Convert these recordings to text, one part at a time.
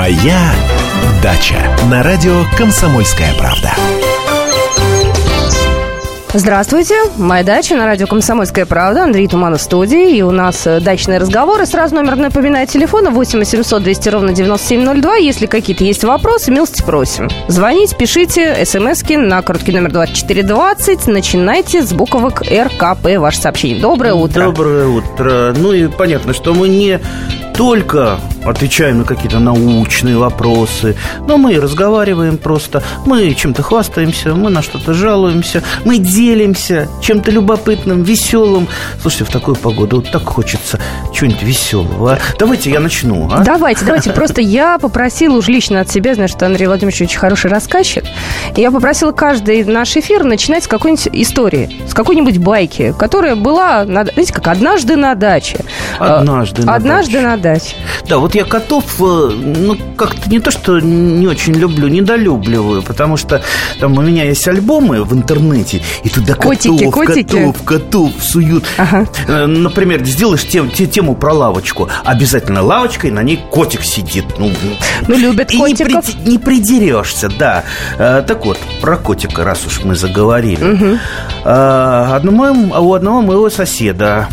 Моя дача на радио Комсомольская правда. Здравствуйте, моя дача на радио «Комсомольская правда», Андрей Туманов в студии, и у нас э, дачные разговоры. Сразу номер напоминаю телефона 8 800 200 ровно 9702. Если какие-то есть вопросы, милости просим. Звоните, пишите, смски на короткий номер 2420. Начинайте с буквок РКП, ваше сообщение. Доброе утро. Доброе утро. Ну и понятно, что мы не только отвечаем на какие-то научные вопросы, но мы разговариваем просто, мы чем-то хвастаемся, мы на что-то жалуемся, мы делимся чем-то любопытным, веселым. Слушайте, в такую погоду вот так хочется чего-нибудь веселого. Давайте я начну. А? Давайте, давайте. Просто я попросила уж лично от себя, знаю, что Андрей Владимирович очень хороший рассказчик, я попросила каждый наш эфир начинать с какой-нибудь истории, с какой-нибудь байки, которая была, знаете, как однажды на даче. Однажды на Однажды даче. на даче. Да, вот я котов, э, ну, как-то не то, что не очень люблю, недолюбливаю, потому что там у меня есть альбомы в интернете, и туда Котики, котов, котики. котов, котов суют. Ага. Э, Например, сделаешь тем, те- тему про лавочку, обязательно лавочка, и на ней котик сидит. Ну, Ну, любят и не, котиков. приди- не придерешься, да. Э, так вот, про котика, раз уж мы заговорили. Э, одному, у одного моего соседа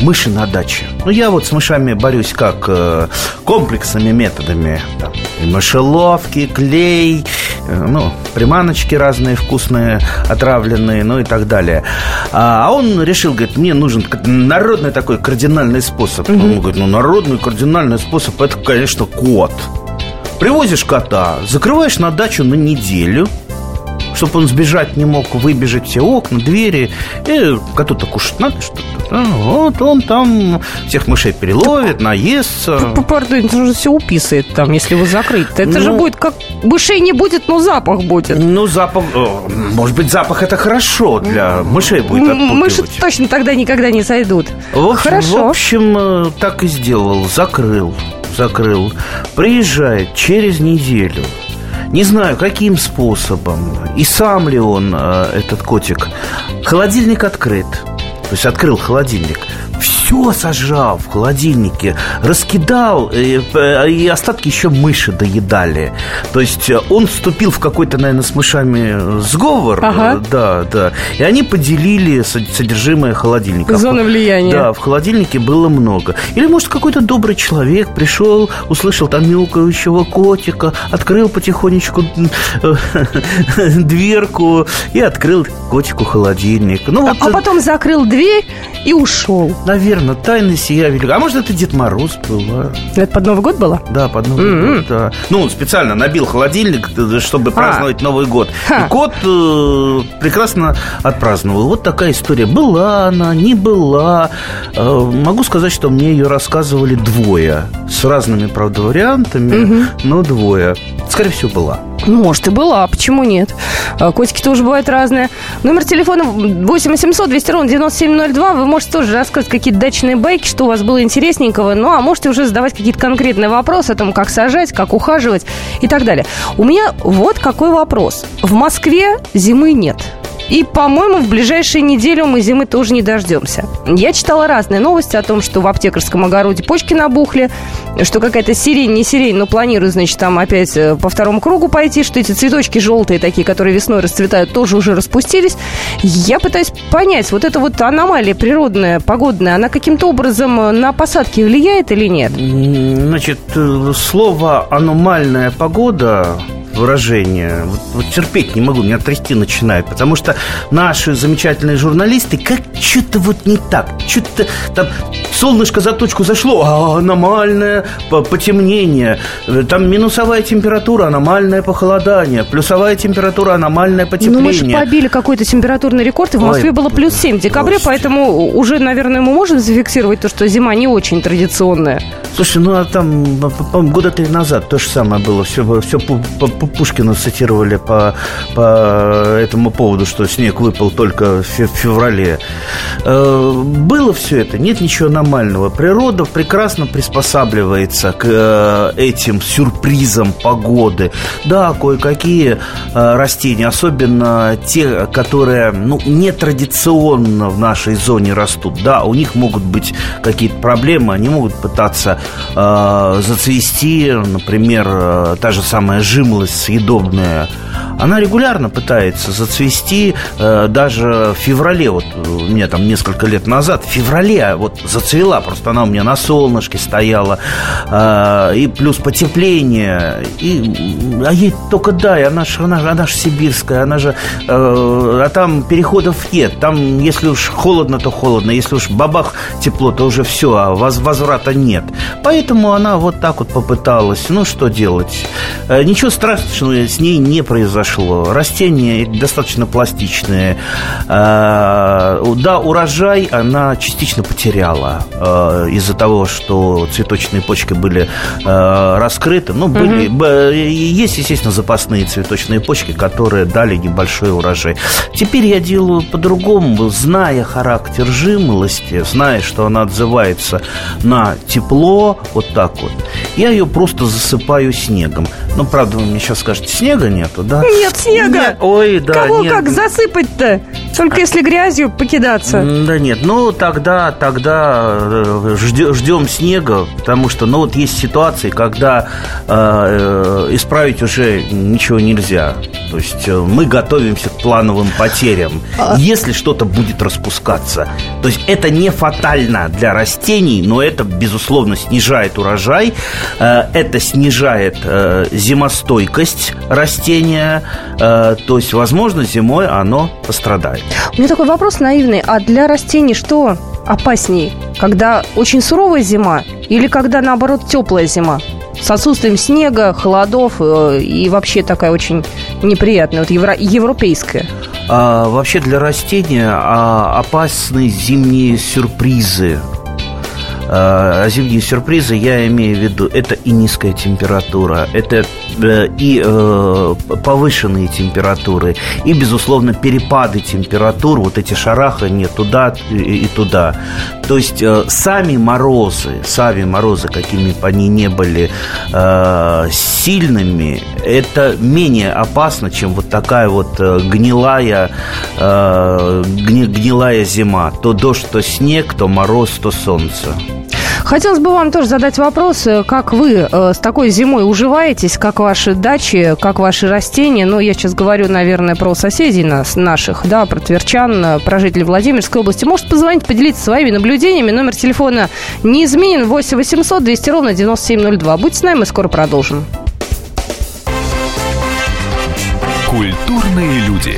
мыши на даче. Ну, я вот с мышами борюсь как э, комплексными методами. Там, и мышеловки, клей, э, ну, приманочки разные вкусные, отравленные, ну и так далее. А а он решил, говорит, мне нужен народный такой кардинальный способ. Он говорит, ну, народный кардинальный способ, это, конечно, кот. Привозишь кота, закрываешь на дачу на неделю, чтобы он сбежать не мог, выбежать все окна, двери. И коту-то кушать надо что-то. да, вот он там всех мышей переловит, наестся. Пардон, это же все уписает там, если его закрыть. Это же Ну. будет как... Мышей не будет, но запах будет. Ну, запах... Может быть, запах это хорошо для мышей будет М- Мыши отпугивать. точно тогда никогда не сойдут. В общем, Хорошо. В общем, э, так и сделал. Закрыл. Закрыл. Приезжает через неделю. Не знаю, каким способом. И сам ли он, э, этот котик. Холодильник открыт. То есть открыл холодильник. Все сожрал в холодильнике, раскидал, и, э, и остатки еще мыши доедали. То есть э, он вступил в какой-то, наверное, с мышами сговор. Ага. Э, Да, да. И они поделили со- содержимое холодильника. Зоны влияния. Да, в холодильнике было много. Или, может, какой-то добрый человек пришел, услышал там мяукающего котика, открыл потихонечку э, дверку и открыл котику холодильник. Ну, А, вот, а потом закрыл дверь и ушел. наверное, тайна сия велика. А может, это Дед Мороз был, а? Это под Новый год было? Да, под Новый М-м. год, да. Ну, он специально набил холодильник, чтобы праздновать Новый год. Ха. И кот э, прекрасно отпраздновал. Вот такая история. Была она, не была. Э, могу сказать, что мне ее рассказывали двое. С разными, правда, вариантами, но двое. Скорее всего, была. Может, и была, а почему нет? А, Котики тоже бывают разные. Номер телефона 8 800 200 ровно 9702. Вы можете тоже рассказать какие-то дачные байки, что у вас было интересненького. Ну, а можете уже задавать какие-то конкретные вопросы о том, как сажать, как ухаживать и так далее. У меня вот какой вопрос. В Москве зимы нет. И, по-моему, в ближайшие неделю мы зимы тоже не дождемся. Я читала разные новости о том, что в аптекарском огороде почки набухли, что какая-то сирень, не сирень, но планируют, значит, там опять э, по второму кругу пойти, что эти цветочки желтые такие, которые весной расцветают, тоже уже распустились. Я пытаюсь понять, вот эта вот аномалия природная, погодная, она каким-то образом э, на посадки влияет или нет? Значит, э, слово «аномальная погода» выражение. Вот, вот терпеть не могу, меня трясти начинает. Потому что наши замечательные журналисты как что-то вот не так. Что-то там солнышко за точку зашло, а аномальное по- потемнение. Там минусовая температура, аномальное похолодание. Плюсовая температура, аномальное Ну, мы же потепление. побили какой-то температурный рекорд, и в Ой, Москве было плюс 7 в декабре, господи. поэтому уже, наверное, мы можем зафиксировать то, что зима не очень традиционная. Слушай, ну а там, по-моему, года три назад то же самое было. Все, все Пушкина цитировали по, по этому поводу, что снег выпал только в феврале. Э, было все это, нет ничего аномального. Природа прекрасно приспосабливается к э, этим сюрпризам погоды. Да, кое-какие растения, особенно те, которые ну, нетрадиционно в нашей зоне растут, да, у них могут быть какие-то проблемы, они могут пытаться э, зацвести, например, э, та же самая жимолость съедобная, она регулярно пытается зацвести э, даже в феврале, вот у меня там несколько лет назад, в феврале вот зацвела, просто она у меня на солнышке стояла, э, и плюс потепление, и, а ей только дай, она же она, она ж сибирская, она же, э, а там переходов нет, там если уж холодно, то холодно, если уж бабах тепло, то уже все, а воз, возврата нет. Поэтому она вот так вот попыталась, ну что делать, э, ничего страшного с ней не произошло произошло. Растения достаточно пластичные. Э, да, урожай она частично потеряла э, из-за того, что цветочные почки были э, раскрыты. Ну, были, угу. есть, естественно, запасные цветочные почки, которые дали небольшой урожай. Теперь я делаю по-другому, зная характер жимолости, зная, что она отзывается на тепло, вот так вот, я ее просто засыпаю снегом. Ну, правда, вы мне сейчас скажете, снега нету, да? Нет снега. Нет. Ой, да. Кого нет. как засыпать-то? Только если грязью покидаться. Да нет, ну тогда, тогда э, ждем снега, потому что, ну вот есть ситуации, когда э, э, исправить уже ничего нельзя. То есть э, мы готовимся к плановым потерям. А... Если что-то будет распускаться, то есть это не фатально для растений, но это безусловно снижает урожай, э, это снижает э, зимостойкость растения, э, то есть, возможно, зимой оно пострадает. У меня такой вопрос наивный. А для растений что опаснее? Когда очень суровая зима или когда, наоборот, теплая зима? С отсутствием снега, холодов э, и вообще такая очень неприятная, вот евро, европейская. А, вообще для растения а, опасны зимние сюрпризы а зимние сюрпризы я имею в виду, это и низкая температура, это э, и э, повышенные температуры, и, безусловно, перепады температур, вот эти шарахания туда и туда. То есть э, сами морозы, сами морозы, какими бы они не были сильными, это менее опасно, чем вот такая вот гнилая, гнилая зима. То дождь, то снег, то мороз, то солнце. Хотелось бы вам тоже задать вопрос, э, как вы э, с такой зимой уживаетесь, как ваши дачи, как ваши растения. Ну, я сейчас говорю, наверное, про соседей нас, наших, да, про тверчан, э, про жителей Владимирской области. Может, позвонить, поделиться своими наблюдениями. Номер телефона не изменен. 8 800 200 ровно 9702. Будьте с нами, мы скоро продолжим. Культурные люди.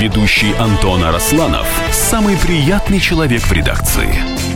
Ведущий Антон Арасланов – самый приятный человек в редакции.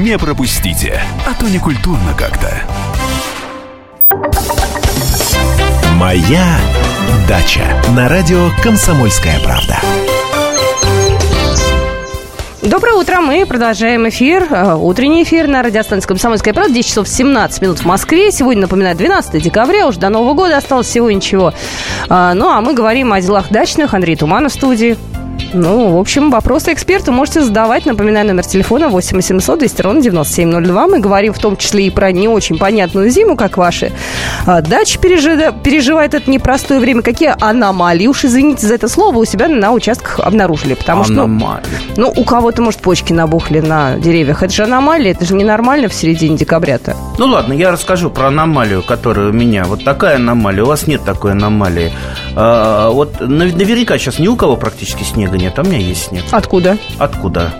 Не пропустите, а то не культурно как-то. Моя дача на радио «Комсомольская правда». Доброе утро, мы продолжаем эфир, э, утренний эфир на радиостанции «Комсомольская правда», 10 часов 17 минут в Москве. Сегодня, напоминаю, 12 декабря, уже до Нового года осталось всего ничего. А, ну, а мы говорим о делах дачных. Андрей Туманов в студии. Ну, в общем, вопросы эксперту можете задавать. Напоминаю, номер телефона 8 800 200 ровно 9702. Мы говорим в том числе и про не очень понятную зиму, как ваши. А, дача пережи... переживает это непростое время. Какие аномалии, уж извините за это слово, у себя на участках обнаружили? Потому аномалии. что, ну, ну, у кого-то, может, почки набухли на деревьях. Это же аномалия, это же ненормально в середине декабря-то. Ну, ладно, я расскажу про аномалию, которая у меня. Вот такая аномалия. У вас нет такой аномалии. А, вот наверняка сейчас ни у кого практически снега нет, а у меня есть снег. Откуда? Откуда?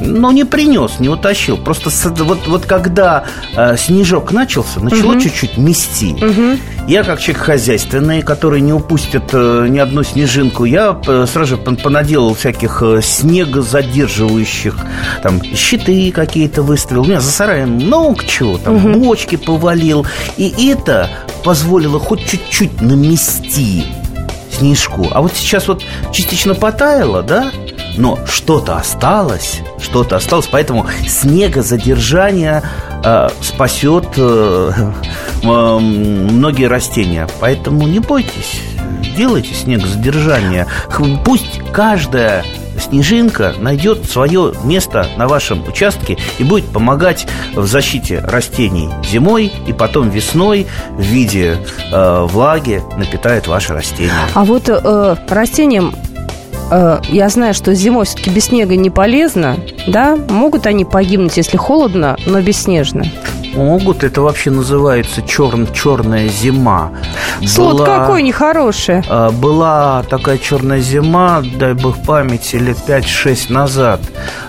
Ну, не принес, не утащил. Просто вот, вот когда э, снежок начался, начало угу. чуть-чуть мести. Угу. Я как человек хозяйственный, который не упустит э, ни одну снежинку, я э, сразу же понаделал всяких э, снегозадерживающих, там, щиты какие-то выставил. У меня за сараем много чего, там, угу. бочки повалил. И это позволило хоть чуть-чуть намести снежку. А вот сейчас вот частично потаяло, да? но что-то осталось, что-то осталось, поэтому снегозадержание э, спасет э, э, многие растения. Поэтому не бойтесь, делайте снегозадержание. Пусть каждая снежинка найдет свое место на вашем участке и будет помогать в защите растений зимой и потом весной в виде э, влаги напитает ваши растения. А вот э, растениям Э, я знаю, что зимой все-таки без снега не полезно, да? Могут они погибнуть, если холодно, но бесснежно? Могут, это вообще называется черн, черная зима. Слот была, какой нехороший. Э, была такая черная зима, дай бог памяти, лет 5-6 назад,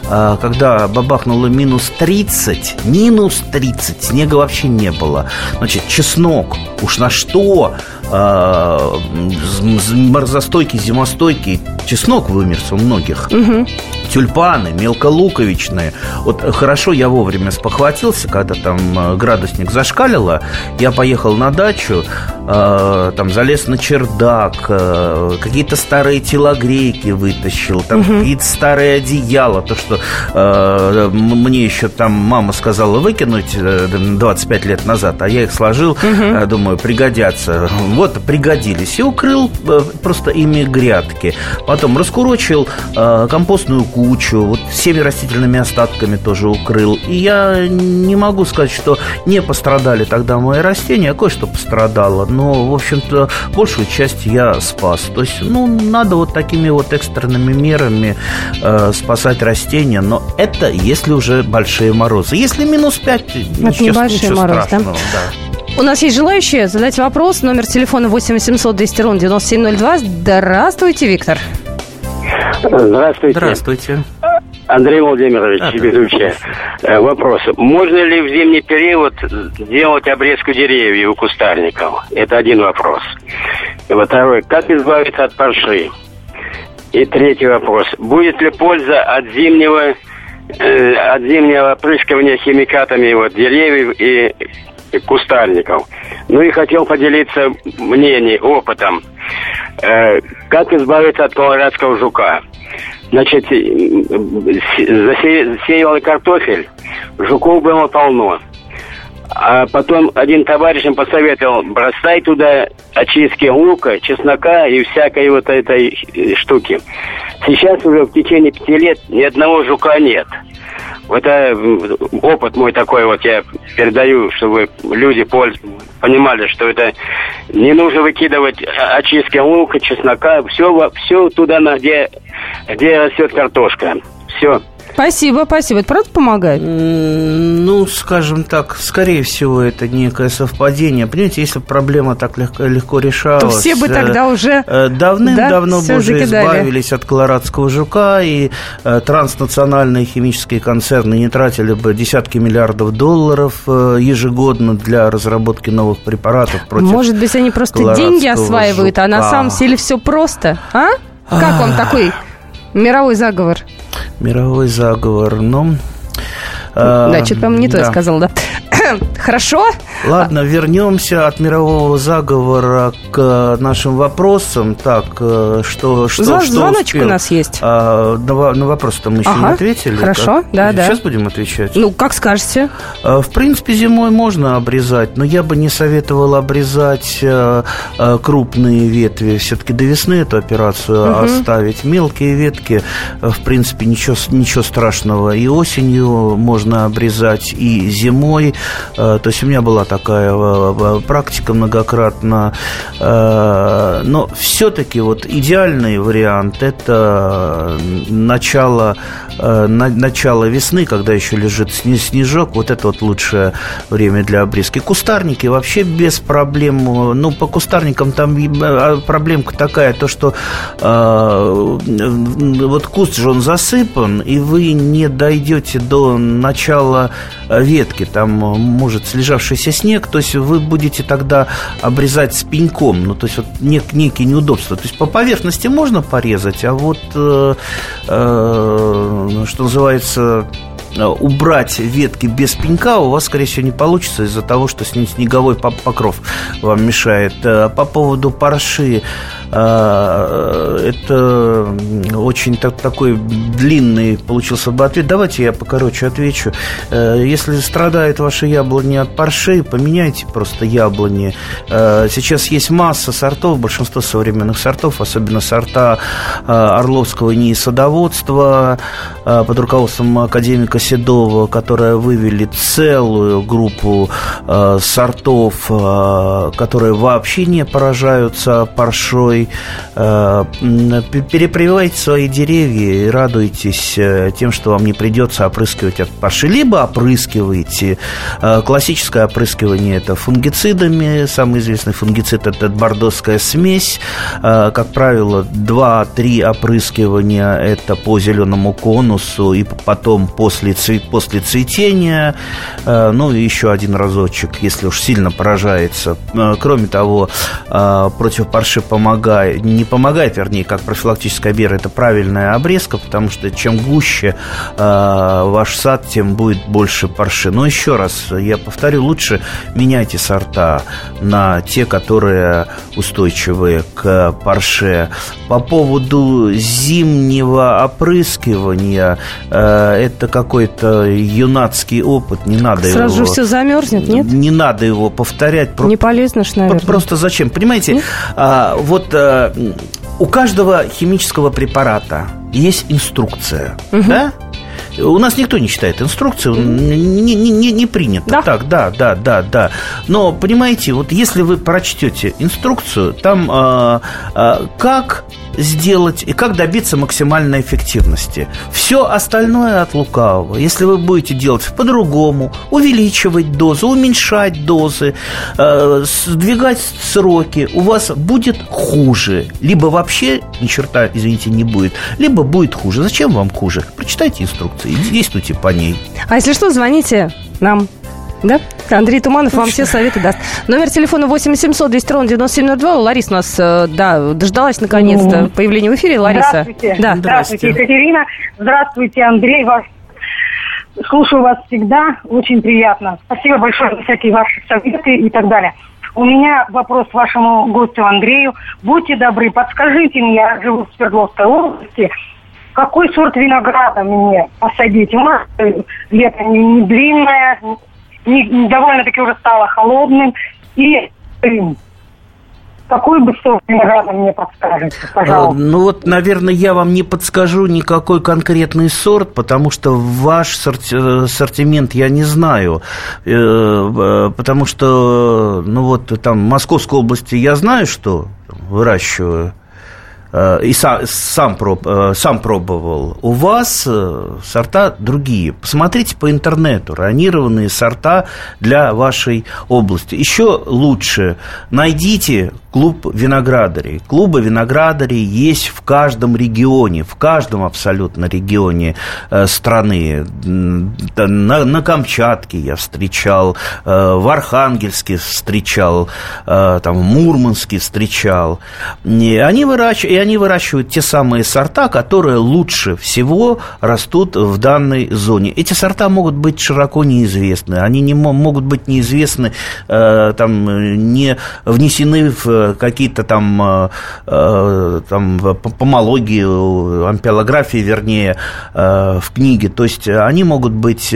э, когда бабахнуло минус 30, минус 30, снега вообще не было. Значит, чеснок, уж на что морозостойкий, зимостойкий чеснок вымерз у многих. Угу. Тюльпаны, мелколуковичные. Вот хорошо я вовремя спохватился, когда там э, градусник зашкалило. Я поехал на дачу, э, там залез на чердак, э, какие-то старые телогрейки вытащил, там угу. какие-то старые одеяла. То, что э, мне еще там мама сказала выкинуть 25 лет назад, а я их сложил, угу. думаю, пригодятся. Вот, пригодились. И укрыл просто ими грядки. Потом раскурочил э, компостную кучу, вот всеми растительными остатками тоже укрыл. И я не могу сказать, что не пострадали тогда мои растения, а кое-что пострадало. Но, в общем-то, большую часть я спас. То есть, ну, надо вот такими вот экстренными мерами э, спасать растения. Но это если уже большие морозы. Если минус 5, это ничего, небольшой ничего мороз, страшного. Да? да. У нас есть желающие задать вопрос. Номер телефона 8 800 200 ровно 9702. Здравствуйте, Виктор. Здравствуйте. Здравствуйте. Андрей Владимирович, а, ведущий. Э, вопрос. Можно ли в зимний период делать обрезку деревьев у кустарников? Это один вопрос. И второй. Как избавиться от парши? И третий вопрос. Будет ли польза от зимнего э, от зимнего опрыскивания химикатами вот, деревьев и кустарников. Ну и хотел поделиться мнением, опытом. Э, как избавиться от колорадского жука? Значит, засеял картофель, жуков было полно. А потом один товарищ им посоветовал, бросай туда очистки лука, чеснока и всякой вот этой штуки. Сейчас уже в течение пяти лет ни одного жука нет. Это опыт мой такой вот я передаю, чтобы люди понимали, что это не нужно выкидывать очистки лука, чеснока, все, все туда, где, где растет картошка. Все. Спасибо, спасибо. Это правда помогает? Ну, скажем так, скорее всего, это некое совпадение. Понимаете, если проблема так легко, легко решалась... То все бы тогда э, уже... Э, давным-давно да, бы уже закидали. избавились от колорадского жука, и э, транснациональные химические концерны не тратили бы десятки миллиардов долларов ежегодно для разработки новых препаратов против Может быть, они просто деньги осваивают, жука. а на самом деле все просто, а? Как вам такой мировой заговор? Мировой заговор, ну... Да, что-то, по-моему, не да. то я сказал, да. Хорошо. Ладно, вернемся от мирового заговора к нашим вопросам. Так, э, что... что, что Звоночек успел? у нас есть. А, на, на вопрос-то мы еще ага, не ответили. Хорошо, как? да, Сейчас да. Сейчас будем отвечать? Ну, как скажете. А, в принципе, зимой можно обрезать, но я бы не советовал обрезать а, а, крупные ветви. Все-таки до весны эту операцию угу. оставить. Мелкие ветки, в принципе, ничего, ничего страшного. И осенью можно обрезать, и зимой. То есть у меня была такая э, практика многократно. Э, но все-таки вот идеальный вариант – это начало, э, начало весны, когда еще лежит снежок. Вот это вот лучшее время для обрезки. Кустарники вообще без проблем. Ну, по кустарникам там проблемка такая, то, что вот куст же он засыпан, и вы не дойдете до начала ветки. Там может слежавшийся снег, то есть вы будете тогда обрезать с пеньком, ну, то есть вот нек, некие неудобства. То есть по поверхности можно порезать, а вот, э, э, что называется, убрать ветки без пенька у вас, скорее всего, не получится из-за того, что снеговой покров вам мешает. Э, по поводу парши, э, это очень так, такой длинный получился бы ответ. Давайте я покороче отвечу. Если страдает ваши яблони от парши, поменяйте просто яблони. Сейчас есть масса сортов, большинство современных сортов, особенно сорта Орловского НИИ садоводства под руководством академика Седова, которые вывели целую группу э, сортов, э, которые вообще не поражаются паршой. Э, перепрививайте свои деревья и радуйтесь э, тем, что вам не придется опрыскивать от парши. Либо опрыскивайте. Э, классическое опрыскивание – это фунгицидами. Самый известный фунгицид – это бордоская смесь. Э, как правило, 2-3 опрыскивания – это по зеленому конусу, и потом после после цветения, э, ну и еще один разочек, если уж сильно поражается. Э, кроме того, э, против парши помогает, не помогает, вернее, как профилактическая мера, это правильная обрезка, потому что чем гуще ваш сад, тем будет больше парши. Но еще раз, я повторю, лучше меняйте сорта на те, которые устойчивые к парше. По поводу зимнего опрыскивания, это какой какой-то юнацкий опыт, не надо Сразу его... Сразу же все замерзнет, нет? Не надо его повторять. Не полезно ж, наверное. Просто зачем? Понимаете, а, вот а, у каждого химического препарата есть инструкция, угу. да? У нас никто не читает инструкцию, не, не, не, не принято. Да? Так, да, да, да, да. Но понимаете, вот если вы прочтете инструкцию, там э, э, как сделать и как добиться максимальной эффективности. Все остальное от лукавого. Если вы будете делать по-другому, увеличивать дозы, уменьшать дозы, э, сдвигать сроки, у вас будет хуже. Либо вообще ни черта, извините, не будет, либо будет хуже. Зачем вам хуже? Прочитайте инструкции и действуйте по ней. А если что, звоните нам да? Андрей Туманов вам все советы даст. Номер телефона 8 700 200 ровно 9702. Лариса у нас, э, да, дождалась наконец-то mm. появления в эфире. Лариса. Здравствуйте. Да. Здравствуйте, Екатерина. Здравствуйте, Андрей. Вас слушаю вас всегда. Очень приятно. Спасибо большое за всякие ваши советы и так далее. У меня вопрос вашему гостю Андрею. Будьте добры, подскажите мне, я живу в Свердловской области, какой сорт винограда мне посадить? У нас лето не, не длинное, не, довольно-таки уже стало холодным. И какой бы сорт винограда мне подскажете, пожалуйста? Ну вот, наверное, я вам не подскажу никакой конкретный сорт, потому что ваш сорти- э, ассортимент я не знаю. Э, э, потому что, ну вот, там, в Московской области я знаю, что выращиваю Э, и сам, э, сам пробовал, у вас э, сорта другие. Посмотрите по интернету, ранированные сорта для вашей области. Еще лучше найдите клуб виноградарей. Клубы виноградарей есть в каждом регионе, в каждом абсолютно регионе страны. На, на Камчатке я встречал, в Архангельске встречал, там, в Мурманске встречал. И они выращивают и они выращивают те самые сорта, которые лучше всего растут в данной зоне. Эти сорта могут быть широко неизвестны, они не могут быть неизвестны, э, там, не внесены в какие-то там, э, э там помологии, ампелографии, вернее, э, в книге. То есть они могут быть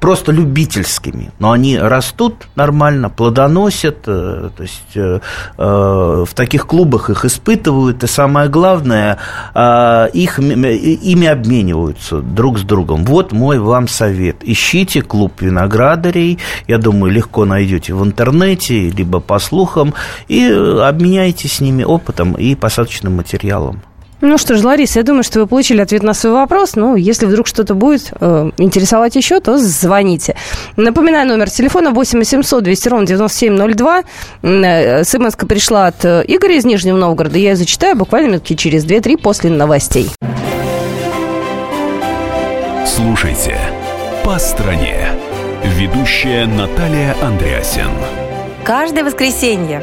просто любительскими, но они растут нормально, плодоносят, то есть в таких клубах их испытывают, и самое главное, их, ими обмениваются друг с другом. Вот мой вам совет. Ищите клуб виноградарей, я думаю, легко найдете в интернете, либо по слухам, и обменяйтесь с ними опытом и посадочным материалом. Ну что ж, Лариса, я думаю, что вы получили ответ на свой вопрос. Ну, если вдруг что-то будет э, интересовать еще, то звоните. Напоминаю, номер телефона 8 800 200 ровно 9702. Э, смс пришла от э, Игоря из Нижнего Новгорода. Я ее зачитаю буквально минутки через 2-3 после новостей. Слушайте «По стране». Ведущая Наталья Андреасин. Каждое воскресенье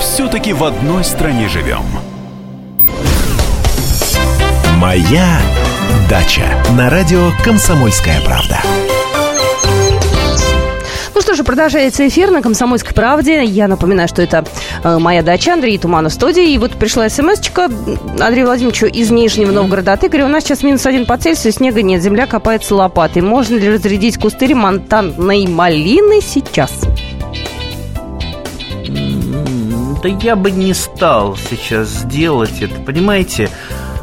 Все-таки в одной стране живем. «Моя дача» на радио «Комсомольская правда». Ну что же, продолжается эфир на «Комсомольской правде». Я напоминаю, что это э, моя дача, Андрей Туманов в студии. И вот пришла смс-очка Андрею Владимировичу из Нижнего Новгорода от Игоря. У нас сейчас минус один по Цельсию, снега нет, земля копается лопатой. Можно ли разрядить кусты ремонтантной малины сейчас? Да я бы не стал сейчас сделать это. Понимаете,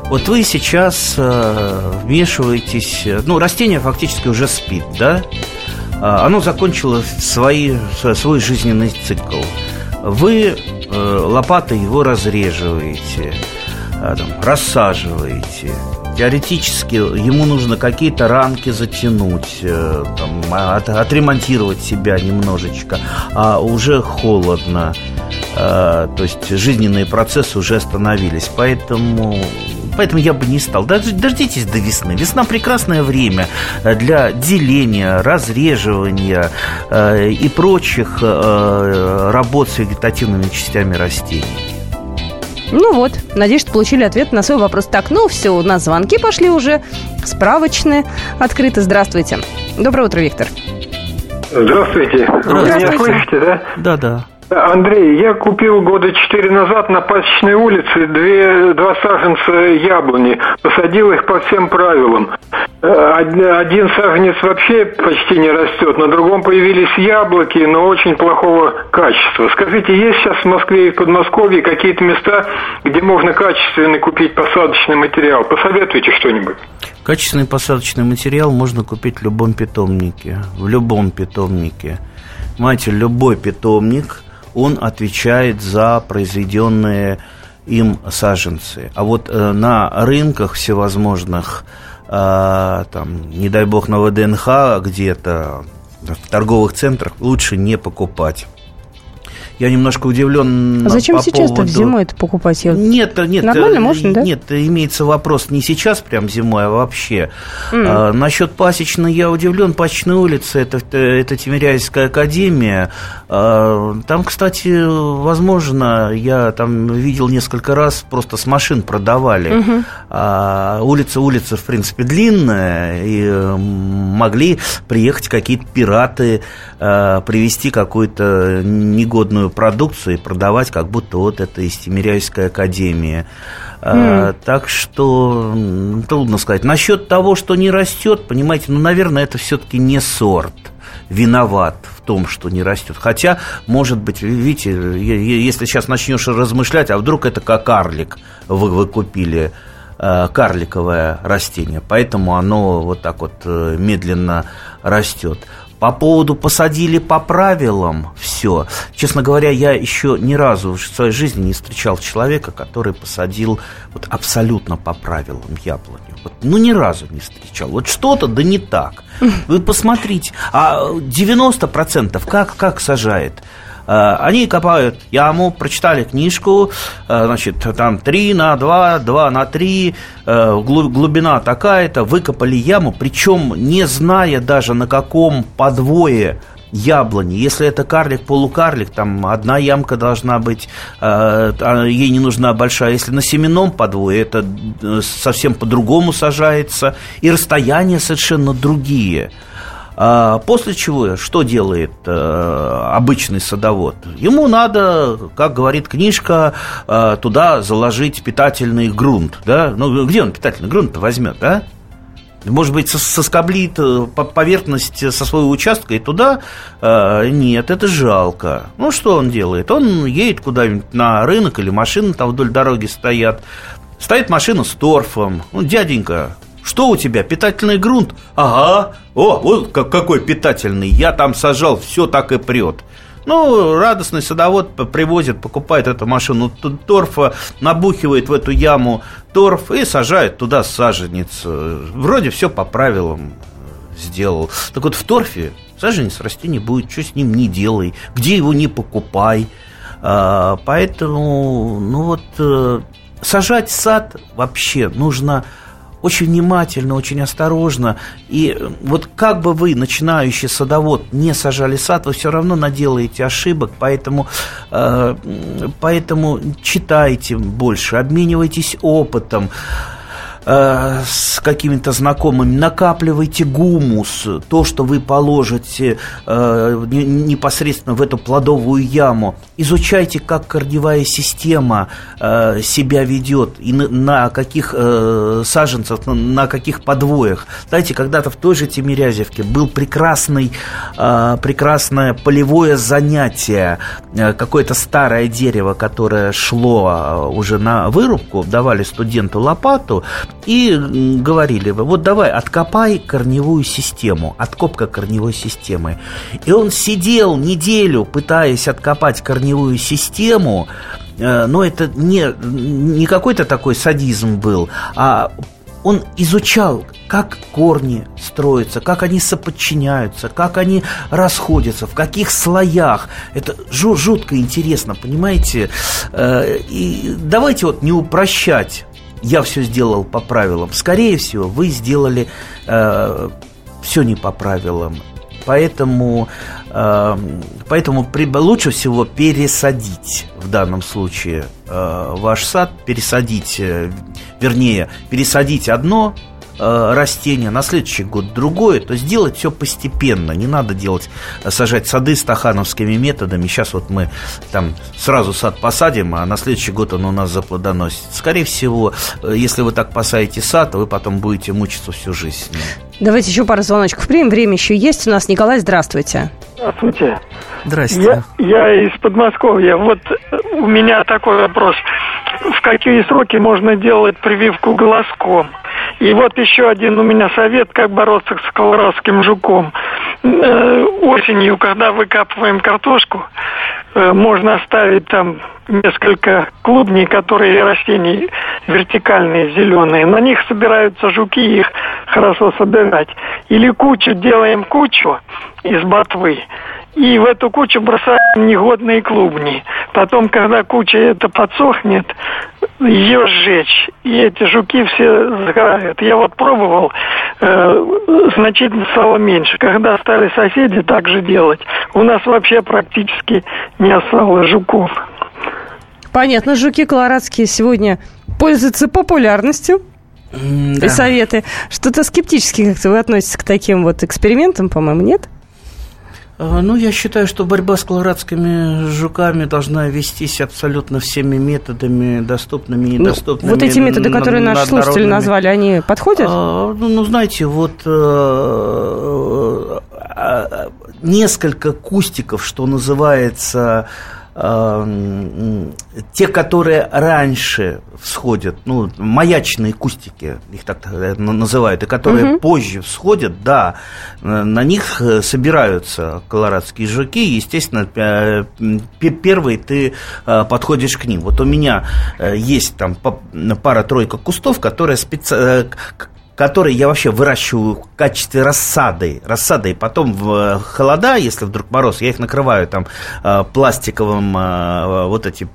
вот вы сейчас э, вмешиваетесь... э, Ну, растение фактически уже спит, да? А, Оно закончило свои, свой жизненный цикл. Вы э, лопатой его разреживаете, а, там, рассаживаете. Теоретически ему нужно какие-то ранки затянуть, э, там, а, от- отремонтировать себя немножечко, а уже холодно. А, то есть жизненные процессы уже остановились. Поэтому, поэтому я бы не стал. Дож- Дождитесь до весны. Весна прекрасное время э, для деления, разреживания э, и прочих э, работ с вегетативными частями растений. Ну вот, надеюсь, что получили ответ на свой вопрос. Так, ну все, у нас звонки пошли уже, справочные, открыты. Здравствуйте. Доброе утро, Виктор. Здравствуйте. Вы меня Здравствуйте. слышите, да? Да-да. Андрей, я купил года четыре назад на Пасечной улице две, два саженца яблони. Посадил их по всем правилам. Э, од- Один саженец вообще почти не растет, на другом появились яблоки, но очень плохого качества. Скажите, есть сейчас в Москве и в Подмосковье какие-то места, где можно качественный купить посадочный материал? Посоветуйте что-нибудь. Качественный посадочный материал можно купить в любом питомнике. В любом питомнике. Понимаете, любой питомник, он отвечает за произведенные им саженцы. А вот э, на рынках всевозможных, э, там, не дай бог, на ВДНХ где-то, в торговых центрах лучше не покупать. Я немножко удивлен А зачем по сейчас-то поводу- зимой это покупать? Я- нет, нет. Нормально э, можно, да? Нет, имеется вопрос не сейчас, прям зимой, а вообще. А, насчет пасечной я удивлен. Пасечная улица это, это Тимиряйская академия. А, там, кстати, возможно, я там видел несколько раз, просто с машин продавали. А, улица, улица, в принципе, длинная, и э, могли приехать какие-то пираты, э, привезти какую-то негодную продукцию и продавать, как будто вот это из Тимиряйская академия. А, Так что трудно сказать. Насчет того, что не растет, понимаете, ну, наверное, это все-таки не сорт виноват в том, что не растет. Хотя, может быть, видите, если сейчас начнешь размышлять, а вдруг это как карлик вы, вы купили э, карликовое растение, поэтому оно вот так вот э, медленно растет. По поводу посадили по правилам все. Честно говоря, я еще ни разу в своей жизни не встречал человека, который посадил вот абсолютно по правилам яблоню. Вот, ну, ни разу не встречал. Вот что-то да не так. Вы посмотрите. А 90% как, как сажает? Э, Они копают яму, прочитали книжку, э, значит, там 3 на 2, 2 на 3, э, глу- глубина такая-то, выкопали яму, причем не зная даже на каком подвое яблони. Если это карлик-полукарлик, там одна ямка должна быть, ей не нужна большая. Если на семенном подвое, это совсем по-другому сажается, и расстояния совершенно другие. А После чего что делает э, обычный садовод? Ему надо, как говорит книжка, э, туда заложить питательный грунт. Да? Ну, где он питательный грунт возьмет, да? Может быть, сос- соскоблит э, по- поверхность со своего участка и туда? Нет, это жалко. Ну, что он делает? Он едет куда-нибудь на рынок или машины там вдоль дороги стоят. Стоит машина с торфом. Ну, дяденька, Что у тебя, питательный грунт? Ага, о, вот какой питательный, я там сажал, все так и прет. Ну, радостный садовод привозит, покупает эту машину торфа, набухивает в эту яму торф и сажает туда саженец. Вроде все по правилам сделал. Так вот, в торфе саженец расти не будет, что с ним не делай, где его не покупай. А, поэтому, ну вот, э, сажать сад вообще нужно очень внимательно, очень осторожно. И вот как бы вы, начинающий садовод, не сажали сад, вы все равно наделаете ошибок, поэтому, э, поэтому читайте больше, обменивайтесь опытом. Э, с какими-то знакомыми, накапливайте гумус, то, что вы положите э, непосредственно в эту плодовую яму. Изучайте, как корневая система э, себя ведет и на, каких саженцах, на, каких подвоях. Знаете, когда-то в той же Тимирязевке был прекрасный, прекрасное полевое занятие, какое-то старое дерево, которое шло уже на вырубку, давали студенту лопату, и говорили, вот давай, откопай корневую систему, откопка корневой системы. И он сидел неделю, пытаясь откопать корневую систему, э, но это не, не какой-то такой садизм был, а он изучал, как корни строятся, как они соподчиняются, как они расходятся, в каких слоях. Это жутко интересно, понимаете? Э, и давайте вот не упрощать я все сделал по правилам. Скорее всего, вы сделали э, все не по правилам. Поэтому, э, поэтому лучше всего пересадить в данном случае э, ваш сад, пересадить, э, вернее, пересадить одно растение, на следующий год другое, то сделать все постепенно. Не надо делать, э, сажать сады стахановскими методами. Сейчас вот мы там сразу сад посадим, а на следующий год он у нас заплодоносит. Скорее всего, э, если вы так посадите сад, вы потом будете мучиться всю жизнь. Давайте еще пару звоночков примем. Время еще есть у нас. Николай, здравствуйте. Здравствуйте. Здрасте. Я, я из Подмосковья. Вот у меня такой вопрос. В какие сроки можно делать прививку глазком? И вот еще один у меня совет, как бороться с колорадским жуком. Э, осенью, когда выкапываем картошку, э, можно оставить там несколько клубней, которые растения вертикальные, зеленые. На них собираются жуки, их хорошо собирать. Или кучу, делаем кучу из ботвы и в эту кучу бросаем негодные клубни. Потом, когда куча это подсохнет, ее сжечь, и эти жуки все сгорают. Я вот пробовал, э, значительно стало меньше. Когда стали соседи так же делать, у нас вообще практически не осталось жуков. Понятно, жуки колорадские сегодня пользуются популярностью. Да. И советы. Что-то скептически как-то вы относитесь к таким вот экспериментам, по-моему, нет? А, ну, я считаю, что борьба с колорадскими жуками должна вестись абсолютно всеми методами, доступными и недоступными. Ну, вот эти методы, которые наши слушатели назвали, они подходят? А, ну, ну, знаете, вот э, э, несколько кустиков, что называется те, которые раньше всходят, ну, маячные кустики, их так называют, и которые угу. позже всходят, да, на них э, собираются колорадские жуки, естественно, первый ты э, подходишь к ним. Вот у меня э, есть там пара-тройка кустов, которые специ которые я вообще выращиваю в качестве рассады. Рассады. И потом в э, холода, если вдруг мороз, я их накрываю там э, пластиковым э, вот эти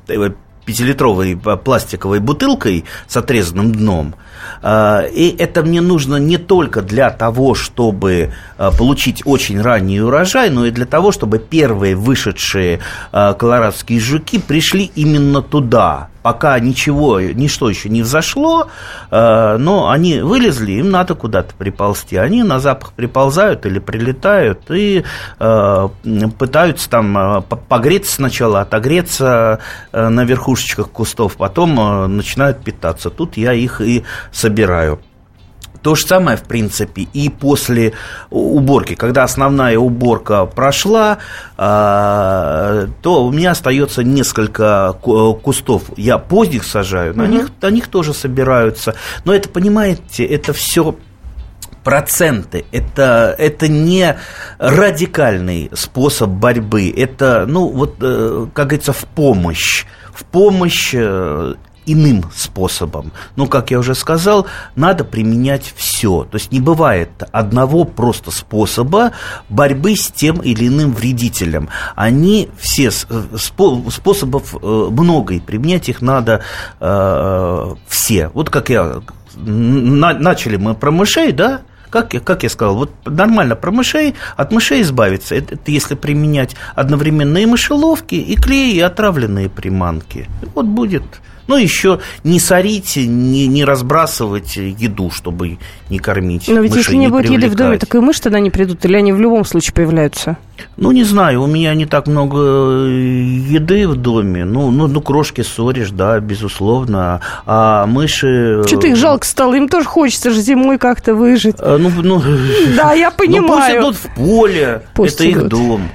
пятилитровой пластиковой бутылкой с отрезанным дном. И это мне нужно не только для того, чтобы получить очень ранний урожай, но и для того, чтобы первые вышедшие колорадские жуки пришли именно туда пока ничего, ничто еще не взошло, э, но они вылезли, им надо куда-то приползти. Они на запах приползают или прилетают и э, пытаются там э, погреться сначала, отогреться на верхушечках кустов, потом начинают питаться. Тут я их и собираю. То же самое, в принципе, и после уборки. Когда основная уборка прошла, а, то у меня остается несколько кустов. Я поздних сажаю, на, угу. них, на них тоже собираются. Но это, понимаете, это все проценты. Это, это не радикальный способ борьбы. Это, ну, вот, э, как говорится, в помощь. В помощь э, иным способом. Ну, как я уже сказал, надо применять все. То есть не бывает одного просто способа борьбы с тем или иным вредителем. Они все способов э, много, и применять их надо э, все. Вот как я начали мы про мышей, да, как, как я сказал, вот нормально про мышей, от мышей избавиться, это, это если применять одновременно и мышеловки, и клей, и отравленные приманки. Вот будет ну, еще не сорить, не, не разбрасывать еду, чтобы не кормить. Но ведь если не, не будет еды в доме, так и мыши тогда не придут, или они в любом случае появляются? Ну, не знаю, у меня не так много э, еды в доме. Ну, ну, ну крошки ссоришь, да, безусловно. А мыши... Э, Что-то их жалко стало, им тоже хочется же зимой как-то выжить. А, ну, ну... Да, я понимаю. Ну, пусть идут в поле, пусть это идут. их дом.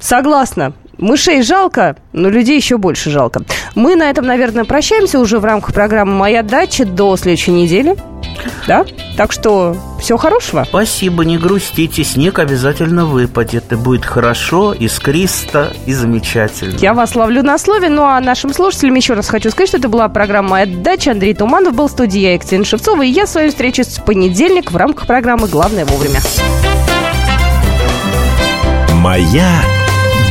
Согласна. Мышей жалко, но людей еще больше жалко. Мы на этом, наверное, прощаемся уже в рамках программы «Моя дача» до следующей недели. Да? Так что всего хорошего. Спасибо, не грустите. Снег обязательно выпадет. И будет хорошо, искристо и замечательно. Я вас ловлю на слове. Ну а нашим слушателям еще раз хочу сказать, что это была программа «Моя дача». Андрей Туманов был в студии, я Екатерина Шевцова. И я с вами встречусь в понедельник в рамках программы «Главное вовремя». «Моя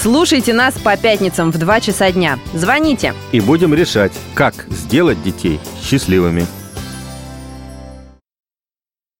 Слушайте нас по пятницам в 2 часа дня. Звоните. И будем решать, как сделать детей счастливыми.